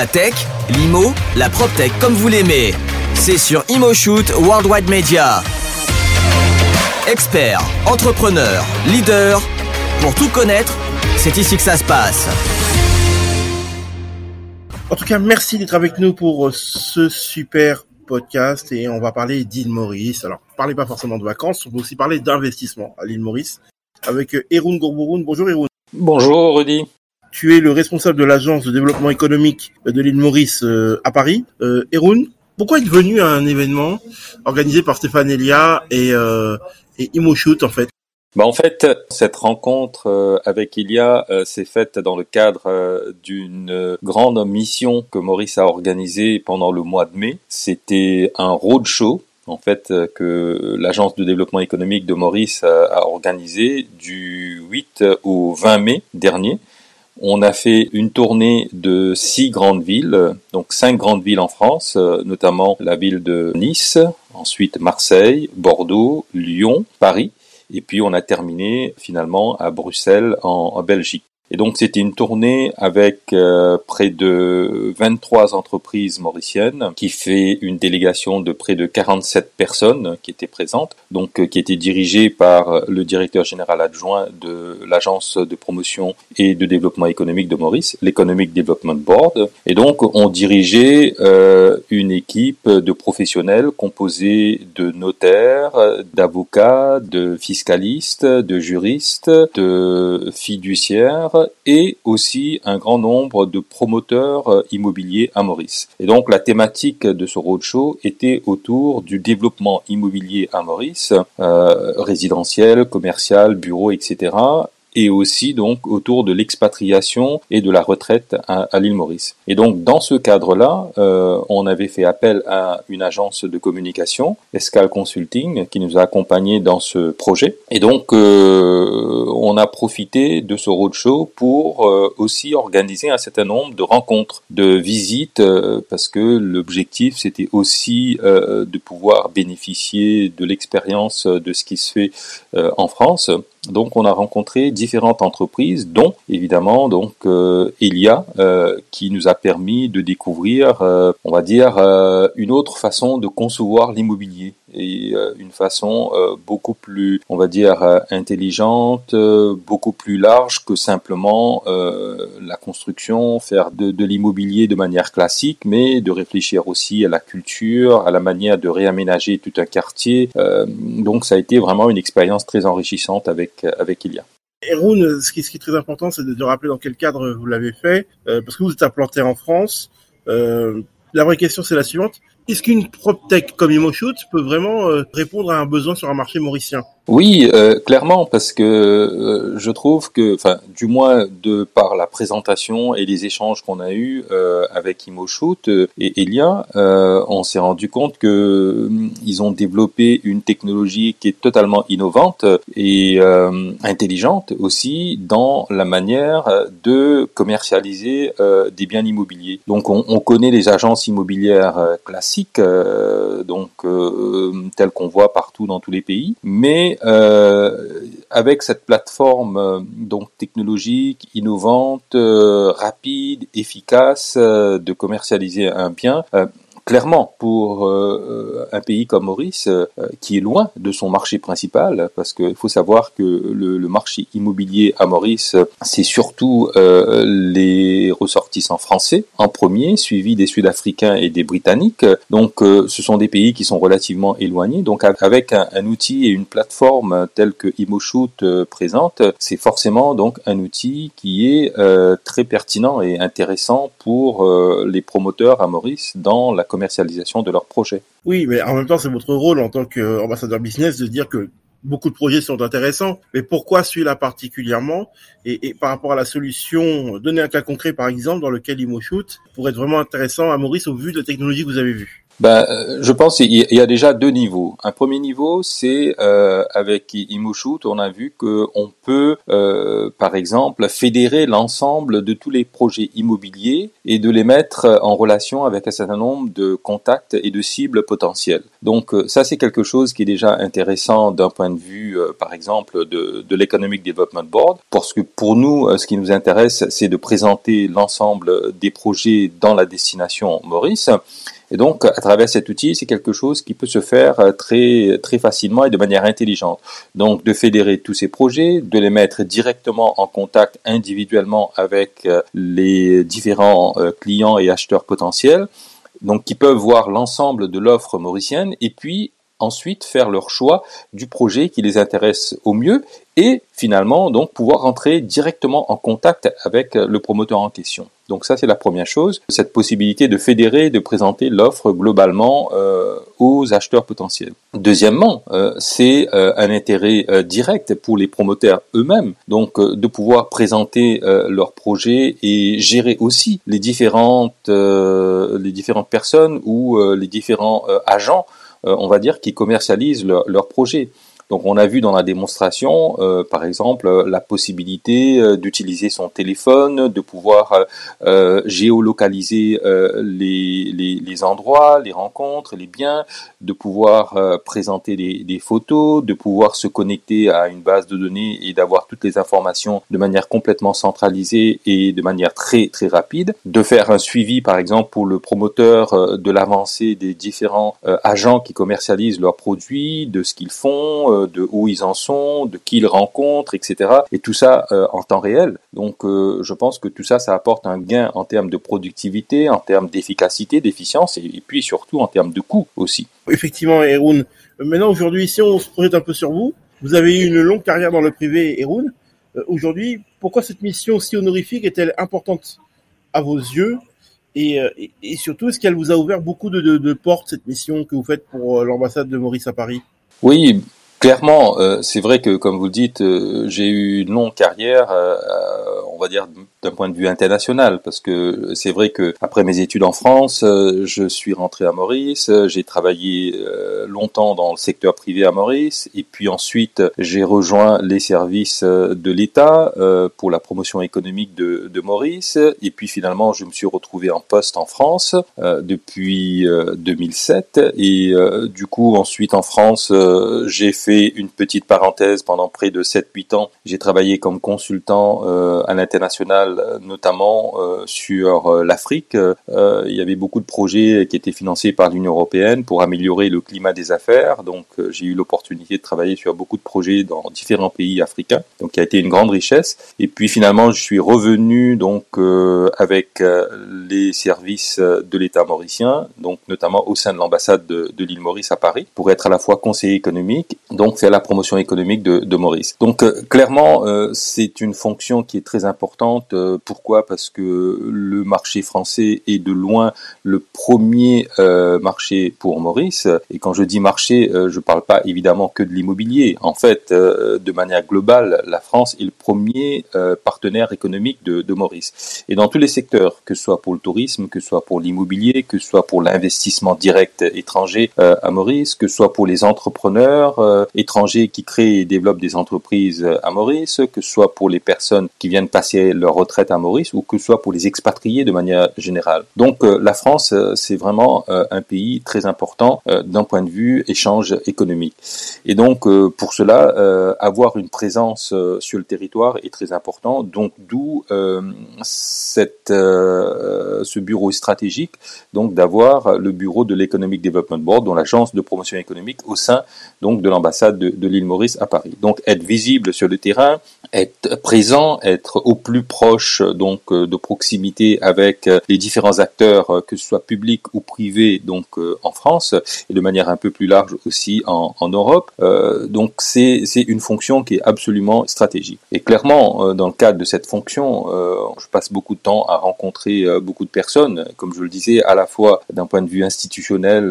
La tech, l'IMO, la PropTech comme vous l'aimez. C'est sur ImoShoot Worldwide Media. Experts, entrepreneurs, leaders, pour tout connaître, c'est ici que ça se passe. En tout cas, merci d'être avec nous pour ce super podcast et on va parler d'île Maurice. Alors, parlez pas forcément de vacances, on va aussi parler d'investissement à l'île Maurice avec Eroun Gourbouroun. Bonjour Eroun. Bonjour Rudy. Tu es le responsable de l'agence de développement économique de l'île Maurice euh, à Paris. Euh, pourquoi être venu à un événement organisé par Stéphane Elia et, euh, et en fait? Bah en fait, cette rencontre euh, avec Ilia euh, s'est faite dans le cadre d'une grande mission que Maurice a organisée pendant le mois de mai. C'était un roadshow en fait que l'agence de développement économique de Maurice a organisé du 8 au 20 mai dernier on a fait une tournée de six grandes villes, donc cinq grandes villes en France, euh, notamment la ville de Nice, ensuite Marseille, Bordeaux, Lyon, Paris, et puis on a terminé finalement à Bruxelles en, Belgique. Et donc c'était une tournée avec euh, près de 23 entreprises mauriciennes qui fait une délégation de près de 47 personnes qui étaient présentes, donc euh, qui était dirigée par le directeur général adjoint de l'agence de promotion et de développement économique de Maurice, l'Economic Development Board. Et donc on dirigeait euh, une équipe de professionnels composée de notaires, d'avocats, de fiscalistes, de juristes, de fiduciaires et aussi un grand nombre de promoteurs euh, immobiliers à Maurice. Et donc la thématique de ce roadshow était autour du développement immobilier à Maurice, euh, résidentiel, commercial, bureau, etc et aussi donc autour de l'expatriation et de la retraite à, l'île Maurice. Et donc dans ce cadre-là, euh, on avait fait appel à une agence de communication, Escal Consulting, qui nous a accompagnés dans ce projet. Et donc euh, on a profité de ce roadshow pour euh, aussi organiser un certain nombre de rencontres, de visites, euh, parce que l'objectif c'était aussi euh, de pouvoir bénéficier de l'expérience de ce qui se fait en France donc on a rencontré différentes entreprises, dont évidemment donc euh, Elia, euh, qui nous a permis de découvrir, euh, on va dire, une autre façon de concevoir l'immobilier et une façon beaucoup plus, on va dire, intelligente, beaucoup plus large que simplement la construction, faire de, de l'immobilier de manière classique, mais de réfléchir aussi à la culture, à la manière de réaménager tout un quartier. donc ça a été vraiment une expérience très enrichissante avec avec, Ilia. Et ce qui, ce qui est très important, c'est de, rappeler dans quel cadre vous l'avez fait, euh, parce que vous êtes implanté en France. Euh, la vraie question, c'est la suivante. Est-ce qu'une PropTech comme ImoShoot peut vraiment euh, répondre à un besoin sur un marché mauricien? Oui, euh, clairement, parce que euh, je trouve que, enfin, du moins de par la présentation et les échanges qu'on a eus euh, avec ImoShoot et Elia, on s'est rendu compte que ils ont développé une technologie qui est totalement innovante et intelligente aussi dans la manière de commercialiser des biens immobiliers. Donc, on, on, connaît les agences immobilières classiques, donc telles qu'on voit partout dans tous les pays, mais euh, avec cette plateforme euh, donc technologique, innovante, euh, rapide, efficace de commercialiser un bien, clairement, pour euh, un pays comme Maurice, euh, qui est loin de son marché principal, parce qu'il faut savoir que le, le, marché immobilier à Maurice, c'est surtout euh, les ressortissants français en premier, suivi des Sud-Africains et des Britanniques. Donc, ce sont des pays qui sont relativement éloignés. Donc, avec un, outil et une plateforme telle que ImoShoot présente, c'est forcément donc un outil qui est très pertinent et intéressant pour les promoteurs à Maurice dans la communauté commercialisation de leurs projets. Oui, mais en même temps, c'est votre rôle en tant qu'ambassadeur business de dire que beaucoup de projets sont intéressants, mais pourquoi celui-là particulièrement? Et, par rapport à la solution, donner un cas concret par exemple dans lequel ImoShoot pourrait être vraiment intéressant à Maurice au vu de la technologie que vous avez vue ben, je pense qu'il y a déjà deux niveaux. Un premier niveau, c'est euh, avec ImoShoot, on a vu qu'on peut, euh, par exemple, fédérer l'ensemble de tous les projets immobiliers et de les mettre en relation avec un certain nombre de contacts et de cibles potentielles. Donc euh, ça, c'est quelque chose qui est déjà intéressant d'un point de vue, euh, par exemple, de, de l'Economic Development Board, parce que pour nous, ce qui nous intéresse, c'est de présenter l'ensemble des projets dans la destination Maurice. Et donc, à travers cet outil, c'est quelque chose qui peut se faire très, très facilement et de manière intelligente. Donc, de fédérer tous ces projets, de les mettre directement en contact individuellement avec les différents clients et acheteurs potentiels, donc qui peuvent voir l'ensemble de l'offre mauricienne et puis ensuite faire leur choix du projet qui les intéresse au mieux et finalement donc pouvoir rentrer directement en contact avec le promoteur en question. Donc ça c'est la première chose, cette possibilité de fédérer, de présenter l'offre globalement euh, aux acheteurs potentiels. Deuxièmement, euh, c'est euh, un intérêt direct pour les promoteurs eux-mêmes, donc de pouvoir présenter leur projet et gérer aussi les différentes les différentes personnes ou les différents agents euh, on va dire, qui commercialisent leurs leur projets. Donc on a vu dans la démonstration, euh, par exemple, la possibilité euh, d'utiliser son téléphone, de pouvoir euh, géolocaliser les, les, les, endroits, les rencontres, les biens, de pouvoir présenter des, des, photos, de pouvoir se connecter à une base de données et d'avoir toutes les informations de manière complètement centralisée et de manière très très rapide, de faire un suivi, par exemple, pour le promoteur de l'avancée des différents agents qui commercialisent leurs produits, de ce qu'ils font de où ils en sont, de qui ils rencontrent, etc. Et tout ça euh, en temps réel. Donc euh, je pense que tout ça, ça apporte un gain en termes de productivité, en termes d'efficacité, d'efficience, et, puis surtout en termes de coût aussi. Effectivement, Eroun. Maintenant, aujourd'hui, si on se projette un peu sur vous, vous avez eu une longue carrière dans le privé, Eroun. Euh, aujourd'hui, pourquoi cette mission si honorifique est-elle importante à vos yeux et, et, surtout, est-ce qu'elle vous a ouvert beaucoup de, de, de portes, cette mission que vous faites pour l'ambassade de Maurice à Paris? Oui, Clairement, euh, c'est vrai que, comme vous le dites, euh, j'ai eu une longue carrière, euh, va dire d'un point de vue international, parce que c'est vrai que après mes études en France, je suis rentré à Maurice, j'ai travaillé longtemps dans le secteur privé à Maurice, et puis ensuite j'ai rejoint les services de l'État pour la promotion économique de, de, Maurice, et puis finalement je me suis retrouvé en poste en France depuis 2007, et du coup ensuite en France j'ai fait une petite parenthèse pendant près de 7-8 ans. J'ai travaillé comme consultant euh, à l'international, notamment euh, sur euh, l'Afrique. il y avait beaucoup de projets qui étaient financés par l'Union européenne pour améliorer le climat des affaires. Donc j'ai eu l'opportunité de travailler sur beaucoup de projets dans différents pays africains, donc qui a été une grande richesse. Et puis finalement, je suis revenu donc avec les services de l'État mauricien, donc notamment au sein de l'ambassade de, l'île Maurice à Paris, pour être à la fois conseiller économique donc faire la promotion économique de, de Maurice. Donc euh, clairement, euh, c'est une fonction qui est très importante. Euh, pourquoi? Parce que le marché français est de loin le premier marché pour Maurice. Et quand je dis marché, je ne parle pas évidemment que de l'immobilier. En fait, de manière globale, la France est le premier partenaire économique de, de Maurice. Et dans tous les secteurs, que ce soit pour le tourisme, que ce soit pour l'immobilier, que ce soit pour l'investissement direct étranger à Maurice, que ce soit pour les entrepreneurs, étrangers qui créent et développent des entreprises à Maurice, que ce soit pour les personnes qui viennent passer leur retraite à Maurice ou que ce soit pour les expatriés de manière générale. Donc euh, la France, euh, c'est vraiment euh, un pays très important d'un point de vue échange économique. Et donc pour cela, avoir une présence sur le territoire est très important. Donc d'où cette ce bureau stratégique, donc d'avoir le bureau de l'Economic Development Board, dont l'agence de promotion économique au sein donc de l'ambassade de, l'île Maurice à Paris. Donc être visible sur le terrain, être présent, être au plus proche donc euh, de proximité avec euh, les différents acteurs, euh, que ce soit publics ou privés, donc en France et de manière un peu plus large aussi en, Europe. donc c'est une fonction qui est absolument stratégique. Et clairement, dans le cadre de cette fonction, je passe beaucoup de temps à rencontrer beaucoup de personnes, comme je le disais, à la fois d'un point de vue institutionnel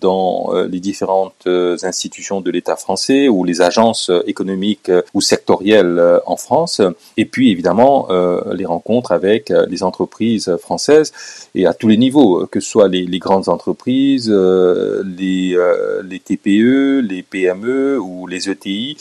dans les différentes institutions de l'État français ou les agences économiques ou sectorielles en France. Et puis évidemment les rencontres avec les entreprises françaises et à tous les niveaux, que ce soit les, les grandes entreprises, les, les TPE, les PME ou les ETI.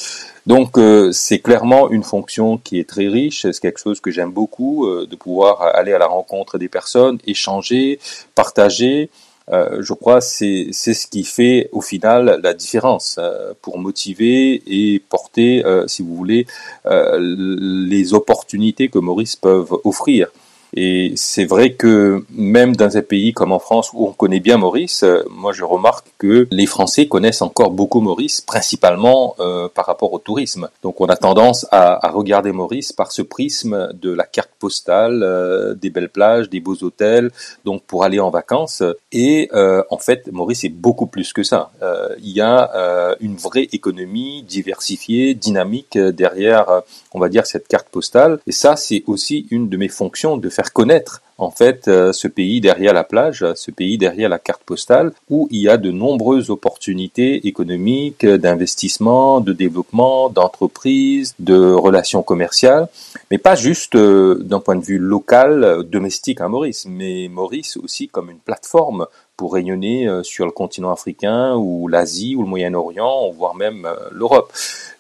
Donc c'est clairement une fonction qui est très riche, c'est quelque chose que j'aime beaucoup, de pouvoir aller à la rencontre des personnes, échanger, partager. Euh, je crois c'est c'est ce qui fait au final la différence euh, pour motiver et porter, euh, si vous voulez, les opportunités que Maurice peuvent offrir. Et c'est vrai que même dans un pays comme en France où on connaît bien Maurice, euh, moi je remarque que les Français connaissent encore beaucoup Maurice, principalement euh, par rapport au tourisme. Donc on a tendance à, à, regarder Maurice par ce prisme de la carte postale, euh, des belles plages, des beaux hôtels, donc pour aller en vacances. Et en fait, Maurice est beaucoup plus que ça. il y a une vraie économie diversifiée, dynamique derrière, on va dire, cette carte postale. Et ça, c'est aussi une de mes fonctions de connaître en fait euh, ce pays derrière la plage, ce pays derrière la carte postale, où il y a de nombreuses opportunités économiques, d'investissement, de développement, d'entreprise, de relations commerciales, mais pas juste euh, d'un point de vue local, domestique à Maurice, mais Maurice aussi comme une plateforme pour rayonner euh, sur le continent africain ou l'Asie ou le Moyen-Orient, voire même l'Europe.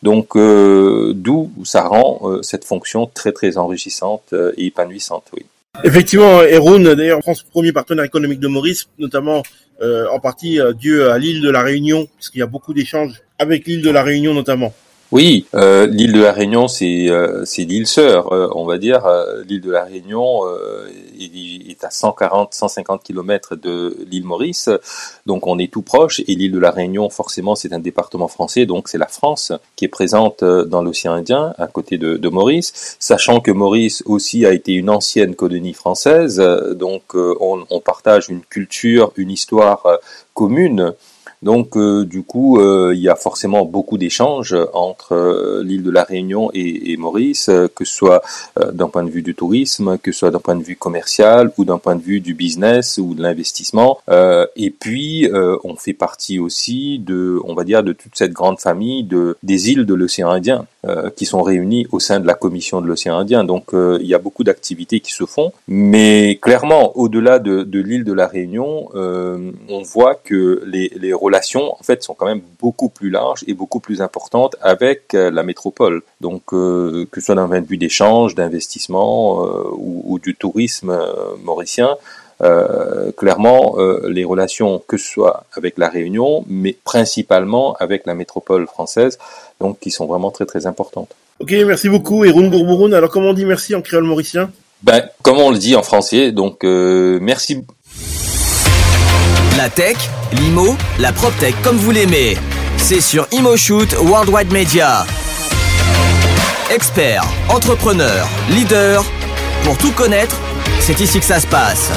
Donc d'où ça rend cette fonction très très enrichissante et épanouissante. Oui. Effectivement, Eroun, d'ailleurs, France premier partenaire économique de Maurice, notamment euh, en partie euh, dû à l'île de la Réunion, puisqu'il y a beaucoup d'échanges avec l'île de la Réunion notamment. Oui, euh, l'île de la Réunion, c'est euh, l'île sœur, euh, on va dire. l'île de la Réunion est, est, à 140, 150 kilomètres de l'île Maurice, donc on est tout proche. Et l'île de la Réunion, forcément, c'est un département français, donc c'est la France qui est présente dans l'océan Indien, à côté de, de, Maurice. Sachant que Maurice aussi a été une ancienne colonie française, donc on, on partage une culture, une histoire commune. Donc euh, du coup, euh, il y a forcément beaucoup d'échanges entre euh, l'île de la Réunion et, Maurice, que ce soit d'un point de vue du tourisme, que ce soit d'un point de vue commercial ou d'un point de vue du business ou de l'investissement. et puis, on fait partie aussi de, on va dire, de toute cette grande famille de des îles de l'océan Indien qui sont réunies au sein de la commission de l'océan Indien. Donc, il y a beaucoup d'activités qui se font, mais clairement, au-delà de, de l'île de la Réunion, on voit que les, les relations en fait sont quand même beaucoup plus larges et beaucoup plus importantes avec euh, la métropole. Donc euh, que ce soit d'un point de vue d'échange, d'investissement euh, ou, du tourisme mauricien, clairement les relations que ce soit avec la Réunion, mais principalement avec la métropole française, donc qui sont vraiment très très importantes. Ok, merci beaucoup. Et Gourbourun, alors comment on dit merci en créole mauricien? Ben, comment on le dit en français, donc merci la tech, l'IMO, la PropTech comme vous l'aimez. C'est sur ImoShoot Worldwide Media. Expert, entrepreneur, leader, pour tout connaître, c'est ici que ça se passe.